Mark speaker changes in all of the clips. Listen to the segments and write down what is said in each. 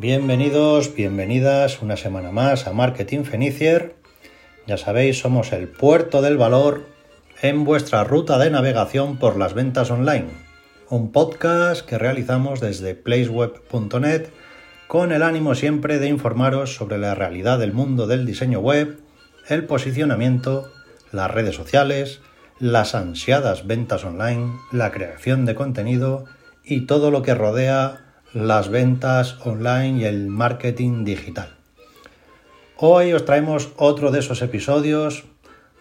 Speaker 1: Bienvenidos, bienvenidas una semana más a Marketing Fenicier. Ya sabéis, somos el puerto del valor en vuestra ruta de navegación por las ventas online. Un podcast que realizamos desde placeweb.net con el ánimo siempre de informaros sobre la realidad del mundo del diseño web, el posicionamiento, las redes sociales, las ansiadas ventas online, la creación de contenido y todo lo que rodea las ventas online y el marketing digital. Hoy os traemos otro de esos episodios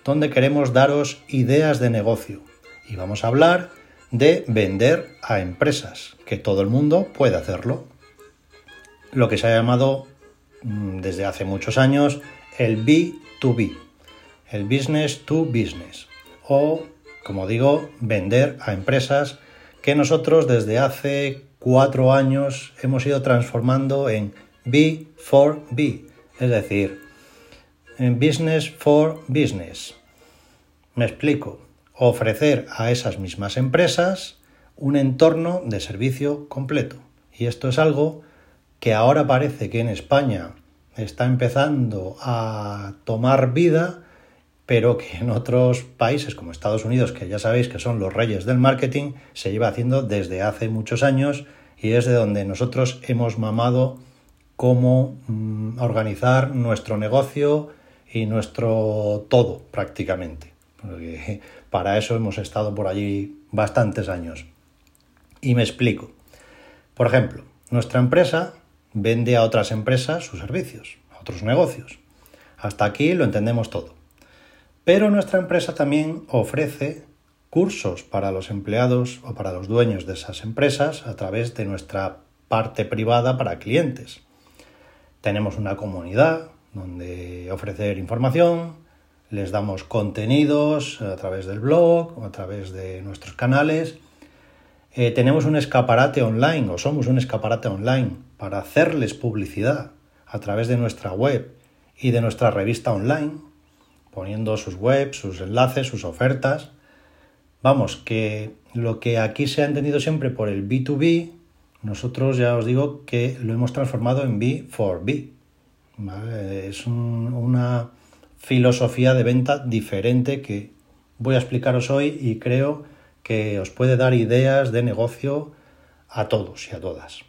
Speaker 1: donde queremos daros ideas de negocio y vamos a hablar de vender a empresas, que todo el mundo puede hacerlo. Lo que se ha llamado mm, desde hace muchos años el B2B, el business to business, o como digo, vender a empresas que nosotros desde hace cuatro años hemos ido transformando en B for B, es decir, en Business for Business. Me explico, ofrecer a esas mismas empresas un entorno de servicio completo. Y esto es algo que ahora parece que en España está empezando a tomar vida, pero que en otros países como Estados Unidos, que ya sabéis que son los reyes del marketing, se lleva haciendo desde hace muchos años y es de donde nosotros hemos mamado cómo mm, organizar nuestro negocio y nuestro todo prácticamente. Porque para eso hemos estado por allí bastantes años. Y me explico. Por ejemplo, nuestra empresa vende a otras empresas sus servicios, a otros negocios. Hasta aquí lo entendemos todo. Pero nuestra empresa también ofrece cursos para los empleados o para los dueños de esas empresas a través de nuestra parte privada para clientes. Tenemos una comunidad donde ofrecer información, les damos contenidos a través del blog a través de nuestros canales. Eh, tenemos un escaparate online o somos un escaparate online para hacerles publicidad a través de nuestra web y de nuestra revista online, poniendo sus webs, sus enlaces, sus ofertas. Vamos, que lo que aquí se ha entendido siempre por el B2B, nosotros ya os digo que lo hemos transformado en B4B. Es una filosofía de venta diferente que voy a explicaros hoy y creo que os puede dar ideas de negocio a todos y a todas.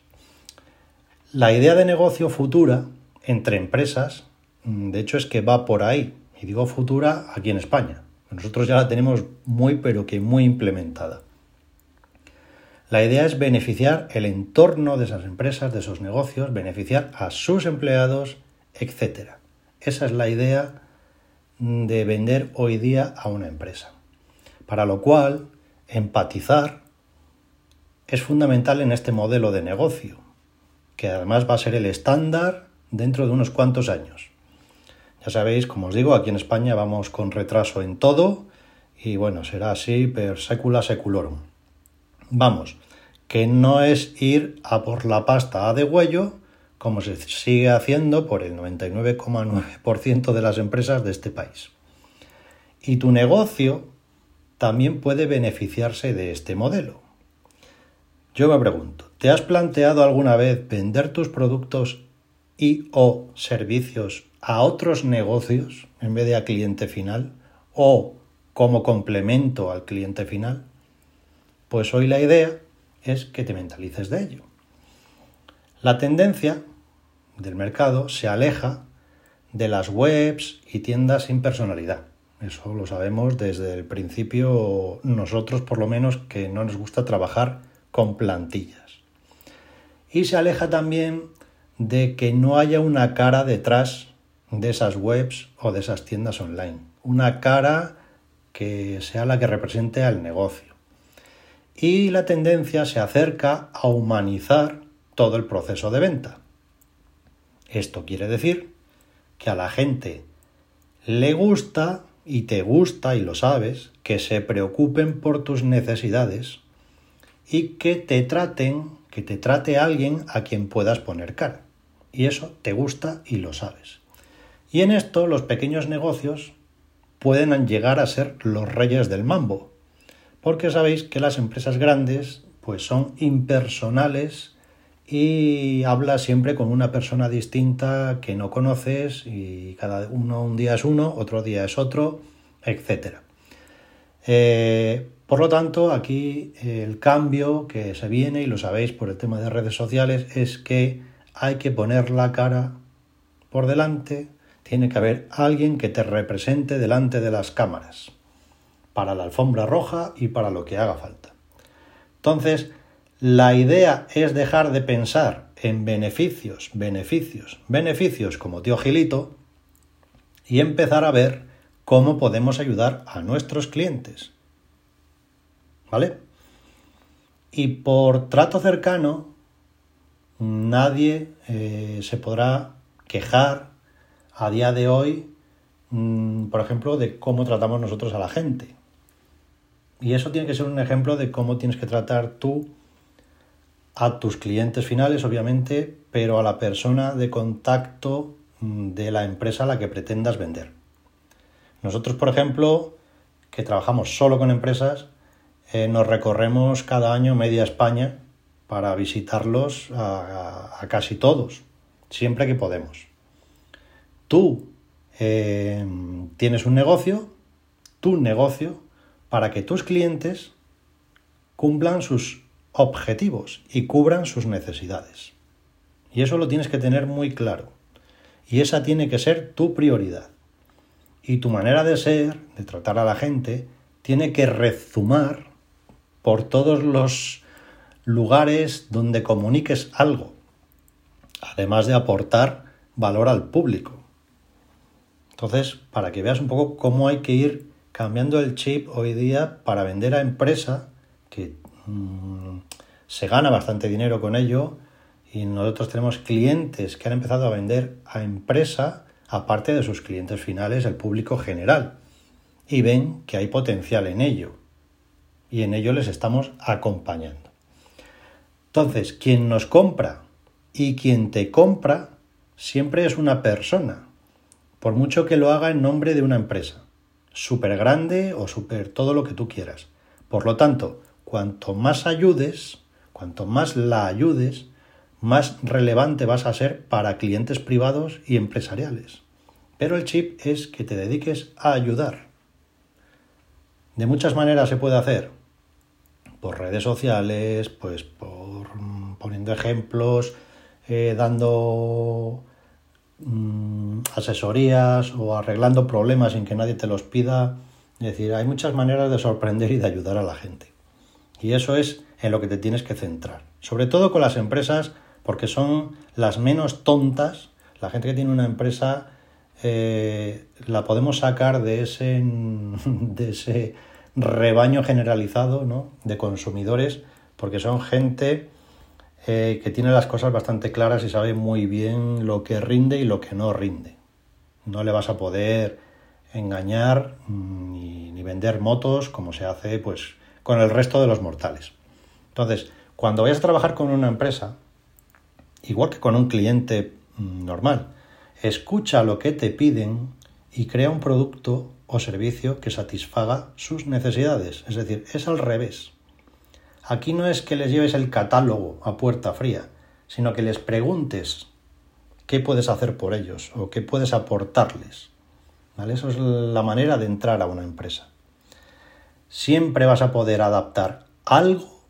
Speaker 1: La idea de negocio futura entre empresas, de hecho es que va por ahí, y digo futura aquí en España. Nosotros ya la tenemos muy pero que muy implementada. La idea es beneficiar el entorno de esas empresas, de esos negocios, beneficiar a sus empleados, etc. Esa es la idea de vender hoy día a una empresa. Para lo cual, empatizar es fundamental en este modelo de negocio, que además va a ser el estándar dentro de unos cuantos años. Ya sabéis, como os digo, aquí en España vamos con retraso en todo y bueno, será así per secula seculorum. Vamos, que no es ir a por la pasta a de huello, como se sigue haciendo por el 99,9% de las empresas de este país. Y tu negocio también puede beneficiarse de este modelo. Yo me pregunto, ¿te has planteado alguna vez vender tus productos y o servicios a otros negocios en vez de a cliente final o como complemento al cliente final? Pues hoy la idea es que te mentalices de ello. La tendencia del mercado se aleja de las webs y tiendas sin personalidad. Eso lo sabemos desde el principio nosotros por lo menos que no nos gusta trabajar con plantillas. Y se aleja también de que no haya una cara detrás de esas webs o de esas tiendas online. Una cara que sea la que represente al negocio. Y la tendencia se acerca a humanizar todo el proceso de venta. Esto quiere decir que a la gente le gusta y te gusta y lo sabes que se preocupen por tus necesidades y que te traten, que te trate alguien a quien puedas poner cara. Y eso te gusta y lo sabes. Y en esto los pequeños negocios pueden llegar a ser los reyes del mambo, porque sabéis que las empresas grandes pues son impersonales y hablas siempre con una persona distinta que no conoces y cada uno un día es uno, otro día es otro, etc. Eh, por lo tanto, aquí el cambio que se viene, y lo sabéis por el tema de redes sociales, es que hay que poner la cara por delante, tiene que haber alguien que te represente delante de las cámaras, para la alfombra roja y para lo que haga falta. Entonces, la idea es dejar de pensar en beneficios, beneficios, beneficios como tío Gilito y empezar a ver cómo podemos ayudar a nuestros clientes. ¿Vale? Y por trato cercano, nadie eh, se podrá quejar a día de hoy, mm, por ejemplo, de cómo tratamos nosotros a la gente. Y eso tiene que ser un ejemplo de cómo tienes que tratar tú a tus clientes finales, obviamente, pero a la persona de contacto mm, de la empresa a la que pretendas vender. Nosotros, por ejemplo, que trabajamos solo con empresas, eh, nos recorremos cada año media España para visitarlos a, casi todos, siempre que podemos. Tú eh, tienes un negocio, tu negocio, para que tus clientes cumplan sus objetivos y cubran sus necesidades. Y eso lo tienes que tener muy claro. Y esa tiene que ser tu prioridad. Y tu manera de ser, de tratar a la gente, tiene que rezumar por todos los lugares donde comuniques algo, además de aportar valor al público. Entonces, para que veas un poco cómo hay que ir cambiando el chip hoy día para vender a empresa, que mm, se gana bastante dinero con ello y nosotros tenemos clientes que han empezado a vender a empresa aparte de sus clientes finales, el público general, y ven que hay potencial en ello y en ello les estamos acompañando. Entonces, quien nos compra y quien te compra siempre es una persona, por mucho que lo haga en nombre de una empresa, súper grande o súper todo lo que tú quieras. Por lo tanto, cuanto más ayudes, Cuanto más la ayudes, más relevante vas a ser para clientes privados y empresariales. Pero el chip es que te dediques a ayudar. De muchas maneras se puede hacer. Por redes sociales, pues por mm, poniendo ejemplos, eh, dando mm, asesorías o arreglando problemas sin que nadie te los pida. Es decir, hay muchas maneras de sorprender y de ayudar a la gente. Y eso es en lo que te tienes que centrar. Sobre todo con las empresas, porque son las menos tontas. La gente que tiene una empresa eh, la podemos sacar de ese, de ese rebaño generalizado ¿no? de consumidores, porque son gente eh, que tiene las cosas bastante claras y sabe muy bien lo que rinde y lo que no rinde. No le vas a poder engañar ni, ni vender motos como se hace pues con el resto de los mortales. Entonces, cuando vayas a trabajar con una empresa, igual que con un cliente mm, normal, escucha lo que te piden y crea un producto o servicio que satisfaga sus necesidades. Es decir, es al revés. Aquí no es que les lleves el catálogo a puerta fría, sino que les preguntes qué puedes hacer por ellos o qué puedes aportarles. ¿Vale? Eso es la manera de entrar a una empresa siempre vas a poder adaptar algo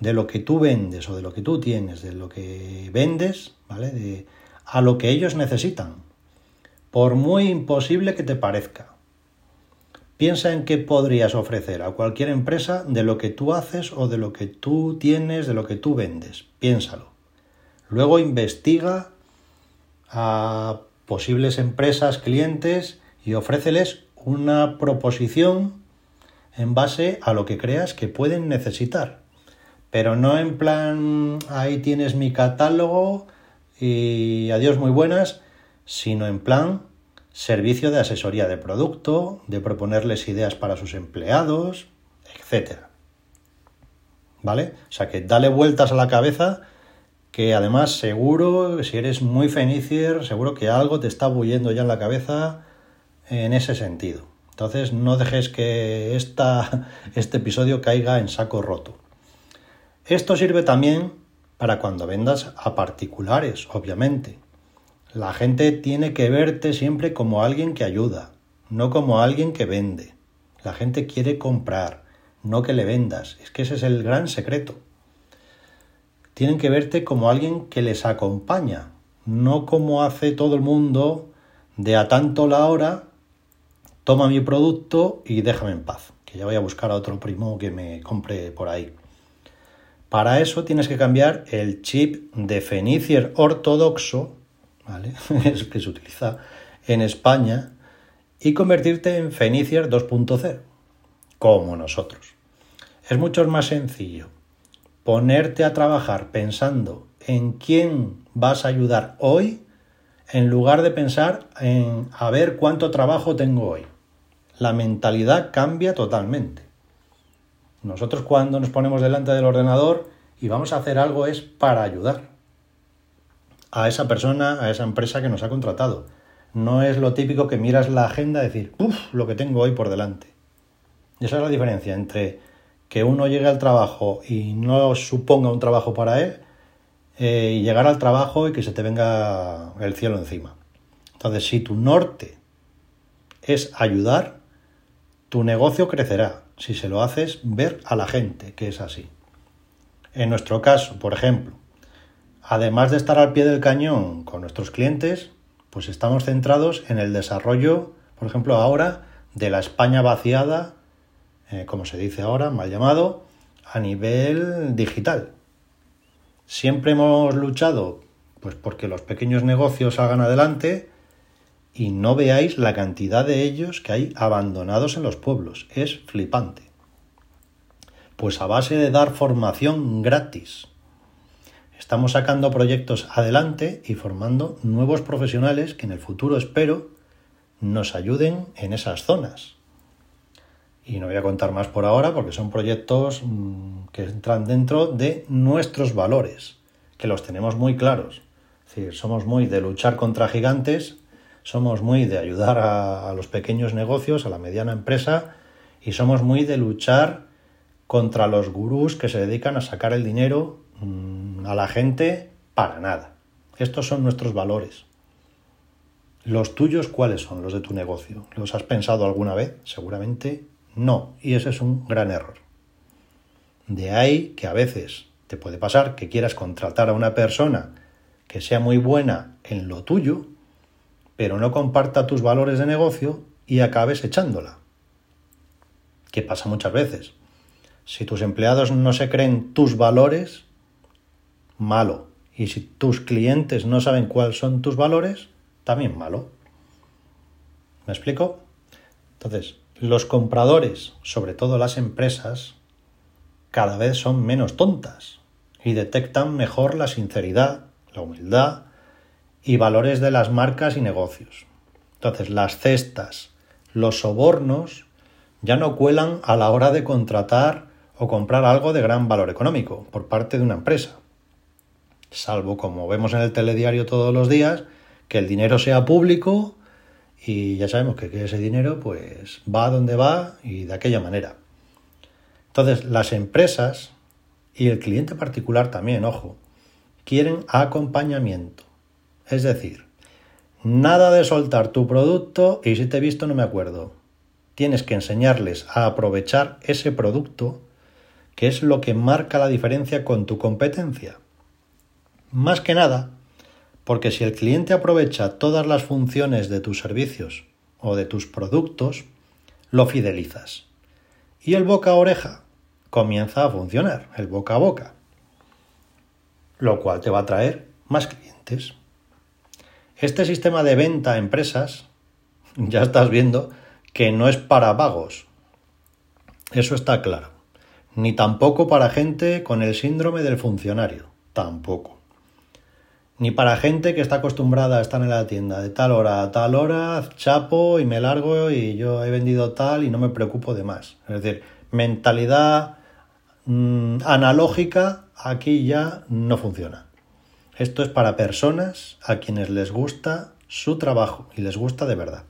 Speaker 1: de lo que tú vendes o de lo que tú tienes, de lo que vendes, ¿vale? a lo que ellos necesitan, por muy imposible que te parezca. Piensa en qué podrías ofrecer a cualquier empresa de lo que tú haces o de lo que tú tienes, de lo que tú vendes. Piénsalo. Luego investiga a posibles empresas, clientes y ofréceles una proposición en base a lo que creas que pueden necesitar. Pero no en plan, ahí tienes mi catálogo y adiós muy buenas, sino en plan servicio de asesoría de producto, de proponerles ideas para sus empleados, etc. ¿Vale? O sea que dale vueltas a la cabeza que además seguro, si eres muy fenicier, seguro que algo te está bulliendo ya en la cabeza en ese sentido. Entonces no dejes que este episodio caiga en saco roto. Esto sirve también para cuando vendas a particulares, obviamente. La gente tiene que verte siempre como alguien que ayuda, no como alguien que vende. La gente quiere comprar, no que le vendas. Es que ese es el gran secreto. Tienen que verte como alguien que les acompaña, no como hace todo el mundo de a tanto la hora, toma mi producto y déjame en paz, que ya voy a buscar a otro primo que me compre por ahí. Para eso tienes que cambiar el chip de Fenicier ortodoxo, ¿vale? es que se utiliza en España, y convertirte en Fenicier 2.0, como nosotros. Es mucho más sencillo ponerte a trabajar pensando en quién vas a ayudar hoy en lugar de pensar en a ver cuánto trabajo tengo hoy. La mentalidad cambia totalmente. Nosotros cuando nos ponemos delante del ordenador y vamos a hacer algo es para ayudar a esa persona, a esa empresa que nos ha contratado. No es lo típico que miras la agenda y decir, uff, lo que tengo hoy por delante. esa es la diferencia entre que uno llegue al trabajo y no suponga un trabajo para él eh, y llegar al trabajo y que se te venga el cielo encima. Entonces, si tu norte es ayudar, tu negocio crecerá si se lo haces ver a la gente que es así. En nuestro caso, por ejemplo, además de estar al pie del cañón con nuestros clientes, pues estamos centrados en el desarrollo, por ejemplo, ahora de la España vaciada, eh, como se dice ahora, mal llamado, a nivel digital. Siempre hemos luchado pues porque los pequeños negocios salgan adelante y no veáis la cantidad de ellos que hay abandonados en los pueblos. Es flipante. Pues a base de dar formación gratis. Estamos sacando proyectos adelante y formando nuevos profesionales que en el futuro espero nos ayuden en esas zonas. Y no voy a contar más por ahora porque son proyectos mm, que entran dentro de nuestros valores, que los tenemos muy claros. Es decir, somos muy de luchar contra gigantes, somos muy de ayudar a, los pequeños negocios, a la mediana empresa, y somos muy de luchar contra los gurús que se dedican a sacar el dinero mm, a la gente para nada. Estos son nuestros valores. ¿Los tuyos cuáles son los de tu negocio? ¿Los has pensado alguna vez? Seguramente no, y ese es un gran error. De ahí que a veces te puede pasar que quieras contratar a una persona que sea muy buena en lo tuyo, pero no comparta tus valores de negocio y acabes echándola. Que pasa muchas veces. Si tus empleados no se creen tus valores, malo. Y si tus clientes no saben cuáles son tus valores, también malo. ¿Me explico? Entonces, los compradores, sobre todo las empresas, cada vez son menos tontas y detectan mejor la sinceridad, la humildad y valores de las marcas y negocios. Entonces, las cestas, los sobornos, ya no cuelan a la hora de contratar o comprar algo de gran valor económico por parte de una empresa. Salvo, como vemos en el telediario todos los días, que el dinero sea público y ya sabemos que, ese dinero pues va donde va y de aquella manera. Entonces, las empresas y el cliente particular también, ojo, quieren acompañamiento. Es decir, nada de soltar tu producto y si te he visto no me acuerdo. Tienes que enseñarles a aprovechar ese producto que es lo que marca la diferencia con tu competencia. Más que nada, porque si el cliente aprovecha todas las funciones de tus servicios o de tus productos, lo fidelizas. Y el boca a oreja comienza a funcionar, el boca a boca. Lo cual te va a traer más clientes. Este sistema de venta a empresas, ya estás viendo que no es para vagos. Eso está claro. Ni tampoco para gente con el síndrome del funcionario. Tampoco ni para gente que está acostumbrada a estar en la tienda de tal hora a tal hora, chapo y me largo y yo he vendido tal y no me preocupo de más. Es decir, mentalidad mm, analógica aquí ya no funciona. Esto es para personas a quienes les gusta su trabajo y les gusta de verdad.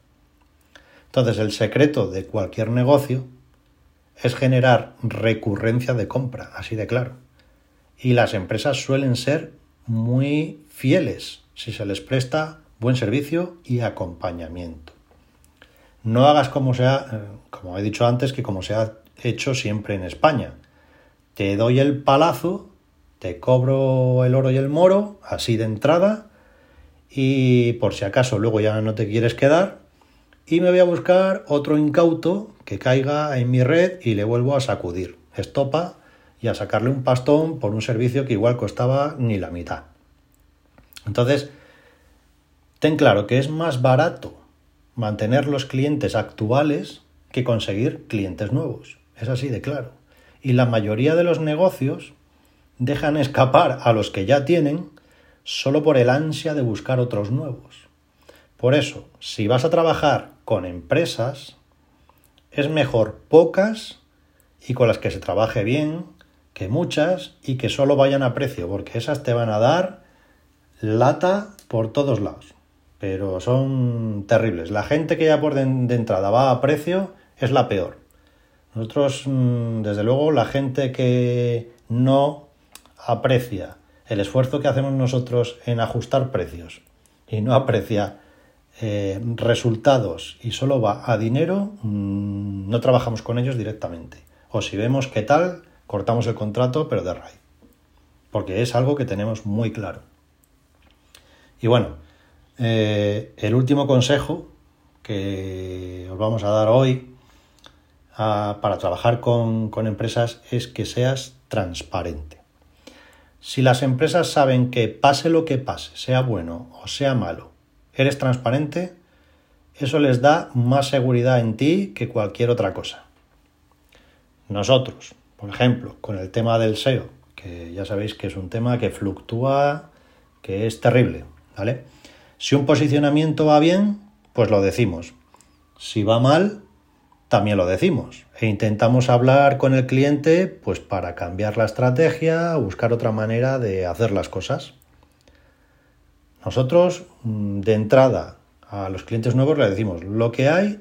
Speaker 1: Entonces el secreto de cualquier negocio es generar recurrencia de compra, así de claro. y las empresas suelen ser muy fieles si se les presta buen servicio y acompañamiento. No hagas como sea, eh, como he dicho antes, que como se ha hecho siempre en España. Te doy el palazo, te cobro el oro y el moro, así de entrada, y por si acaso luego ya no te quieres quedar, y me voy a buscar otro incauto que caiga en mi red y le vuelvo a sacudir. Estopa y a sacarle un pastón por un servicio que igual costaba ni la mitad. Entonces, ten claro que es más barato mantener los clientes actuales que conseguir clientes nuevos. Es así de claro. Y la mayoría de los negocios dejan escapar a los que ya tienen solo por el ansia de buscar otros nuevos. Por eso, si vas a trabajar con empresas, es mejor pocas y con las que se trabaje bien que muchas y que solo vayan a precio, porque esas te van a dar lata por todos lados. Pero son terribles. La gente que ya por de, entrada va a precio es la peor. Nosotros, mm, desde luego, la gente que no aprecia el esfuerzo que hacemos nosotros en ajustar precios y no aprecia eh, resultados y solo va a dinero, mm, no trabajamos con ellos directamente. O si vemos qué tal, cortamos el contrato, pero de raíz. Porque es algo que tenemos muy claro. Y bueno, eh, el último consejo que os vamos a dar hoy para trabajar con empresas es que seas transparente. Si las empresas saben que pase lo que pase, sea bueno o sea malo, eres transparente, eso les da más seguridad en ti que cualquier otra cosa. Nosotros, por ejemplo, con el tema del SEO, que ya sabéis que es un tema que fluctúa, que es terrible, ¿vale? Si un posicionamiento va bien, pues lo decimos. Si va mal, también lo decimos. E intentamos hablar con el cliente, pues para cambiar la estrategia, buscar otra manera de hacer las cosas. Nosotros, mm, de entrada, a los clientes nuevos le decimos lo que hay,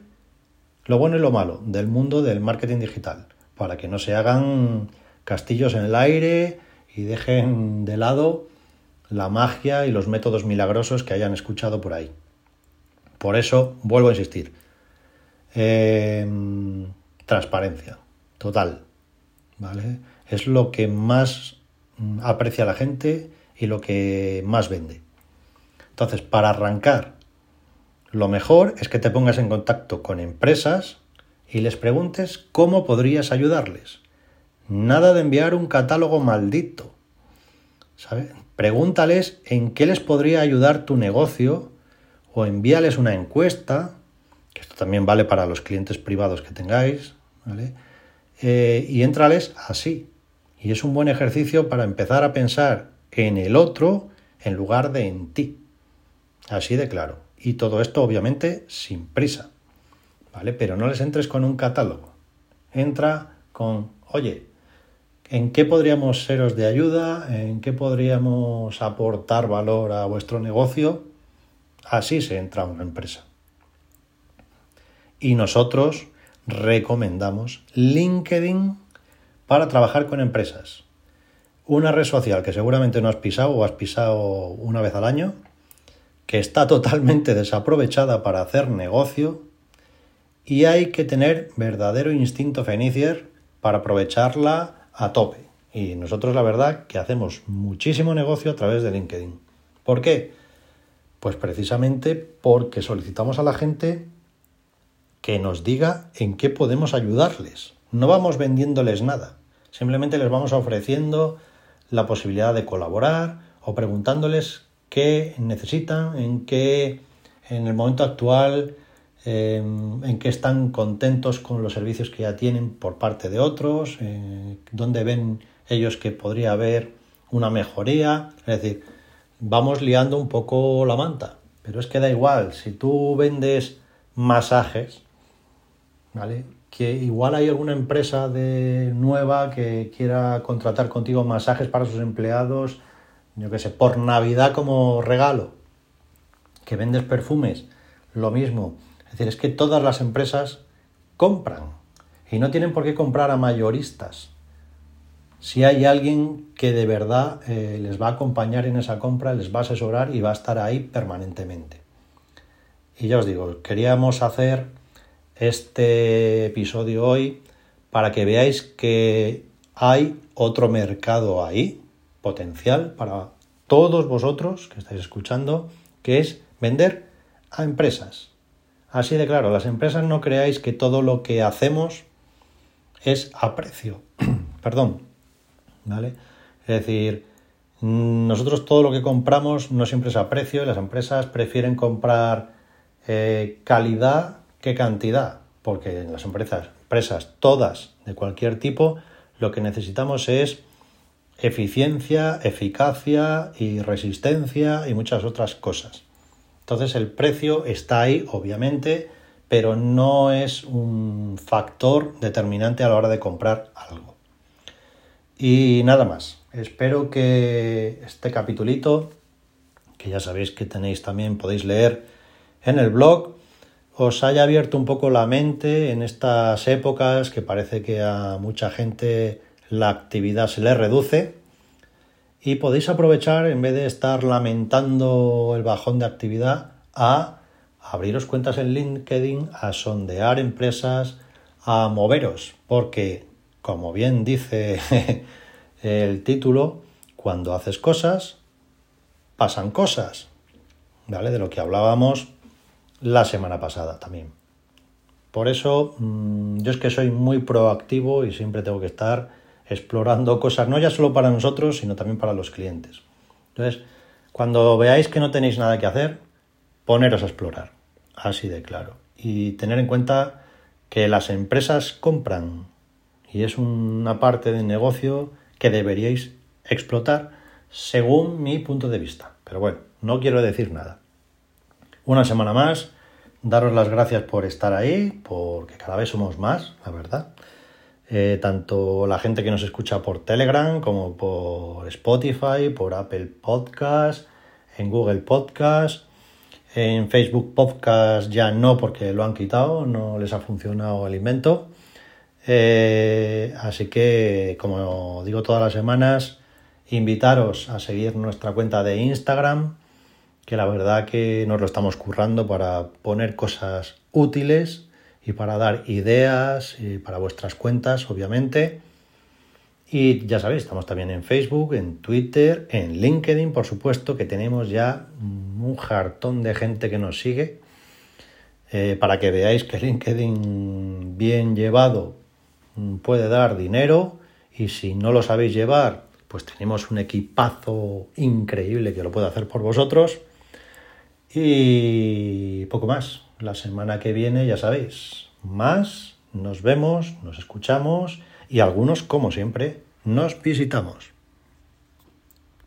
Speaker 1: lo bueno y lo malo del mundo del marketing digital, para que no se hagan castillos en el aire y dejen de lado la magia y los métodos milagrosos que hayan escuchado por ahí. Por eso, vuelvo a insistir, em, transparencia, total, ¿vale? Es lo que más mm, aprecia la gente y lo que más vende. Entonces, para arrancar, lo mejor es que te pongas en contacto con empresas y les preguntes cómo podrías ayudarles. Nada de enviar un catálogo maldito. ¿Sabes? Pregúntales en qué les podría ayudar tu negocio o envíales una encuesta, que esto también vale para los clientes privados que tengáis, ¿vale? Eh, y entrales así. Y es un buen ejercicio para empezar a pensar en el otro en lugar de en ti. Así de claro. Y todo esto obviamente sin prisa. ¿Vale? Pero no les entres con un catálogo. Entra con, oye, ¿en qué podríamos seros de ayuda? ¿En qué podríamos aportar valor a vuestro negocio? Así se entra a una empresa. Y nosotros recomendamos LinkedIn para trabajar con empresas. Una red social que seguramente no has pisado o has pisado una vez al año que está totalmente desaprovechada para hacer negocio y hay que tener verdadero instinto fenicier para aprovecharla a tope. Y nosotros la verdad que hacemos muchísimo negocio a través de LinkedIn. ¿Por qué? Pues precisamente porque solicitamos a la gente que nos diga en qué podemos ayudarles. No vamos vendiéndoles nada, simplemente les vamos ofreciendo la posibilidad de colaborar o preguntándoles qué necesitan, en qué en el momento actual, em, en qué están contentos con los servicios que ya tienen por parte de otros, eh, dónde ven ellos que podría haber una mejoría. Es decir, vamos liando un poco la manta. Pero es que da igual, si tú vendes masajes, ¿vale? Que igual hay alguna empresa de nueva que quiera contratar contigo masajes para sus empleados yo qué sé, por Navidad como regalo, que vendes perfumes, lo mismo. Es decir, es que todas las empresas compran y no tienen por qué comprar a mayoristas. si hay alguien que de verdad eh, les va a acompañar en esa compra, les va a asesorar y va a estar ahí permanentemente. Y ya os digo, queríamos hacer este episodio hoy para que veáis que hay otro mercado ahí, potencial para todos vosotros que estáis escuchando, que es vender a empresas. Así de claro, las empresas no creáis que todo lo que hacemos es a precio. Perdón. ¿Vale? Es decir, nosotros todo lo que compramos no siempre es a precio y las empresas prefieren comprar eh, calidad que cantidad, porque en las empresas, empresas todas de cualquier tipo, lo que necesitamos es eficiencia, eficacia y resistencia y muchas otras cosas. Entonces el precio está ahí, obviamente, pero no es un factor determinante a la hora de comprar algo. Y nada más. Espero que este capitulito, que ya sabéis que tenéis también, podéis leer en el blog, os haya abierto un poco la mente en estas épocas que parece que a mucha gente la actividad se le reduce y podéis aprovechar en vez de estar lamentando el bajón de actividad a abriros cuentas en LinkedIn, a sondear empresas, a moveros, porque como bien dice el título, cuando haces cosas, pasan cosas, ¿vale? De lo que hablábamos la semana pasada también. Por eso mm, yo es que soy muy proactivo y siempre tengo que estar explorando cosas, no ya solo para nosotros, sino también para los clientes. Entonces, cuando veáis que no tenéis nada que hacer, poneros a explorar, así de claro. Y tener en cuenta que las empresas compran y es una parte del negocio que deberíais explotar según mi punto de vista. Pero bueno, no quiero decir nada una semana más. Daros las gracias por estar ahí, porque cada vez somos más, la verdad. Eh, tanto la gente que nos escucha por Telegram como por Spotify, por Apple Podcast, en Google Podcast, en Facebook Podcast ya no porque lo han quitado, no les ha funcionado el invento. Eh, así que, como digo todas las semanas, invitaros a seguir nuestra cuenta de Instagram, que la verdad que nos lo estamos currando para poner cosas útiles y para dar ideas para vuestras cuentas, obviamente. Y ya sabéis, estamos también en Facebook, en Twitter, en LinkedIn, por supuesto, que tenemos ya un jartón de gente que nos sigue. Eh, para que veáis que LinkedIn bien llevado puede dar dinero y si no lo sabéis llevar, pues tenemos un equipazo increíble que lo puede hacer por vosotros. Y poco más. La semana que viene, ya sabéis, más, nos vemos, nos escuchamos y algunos, como siempre, nos visitamos.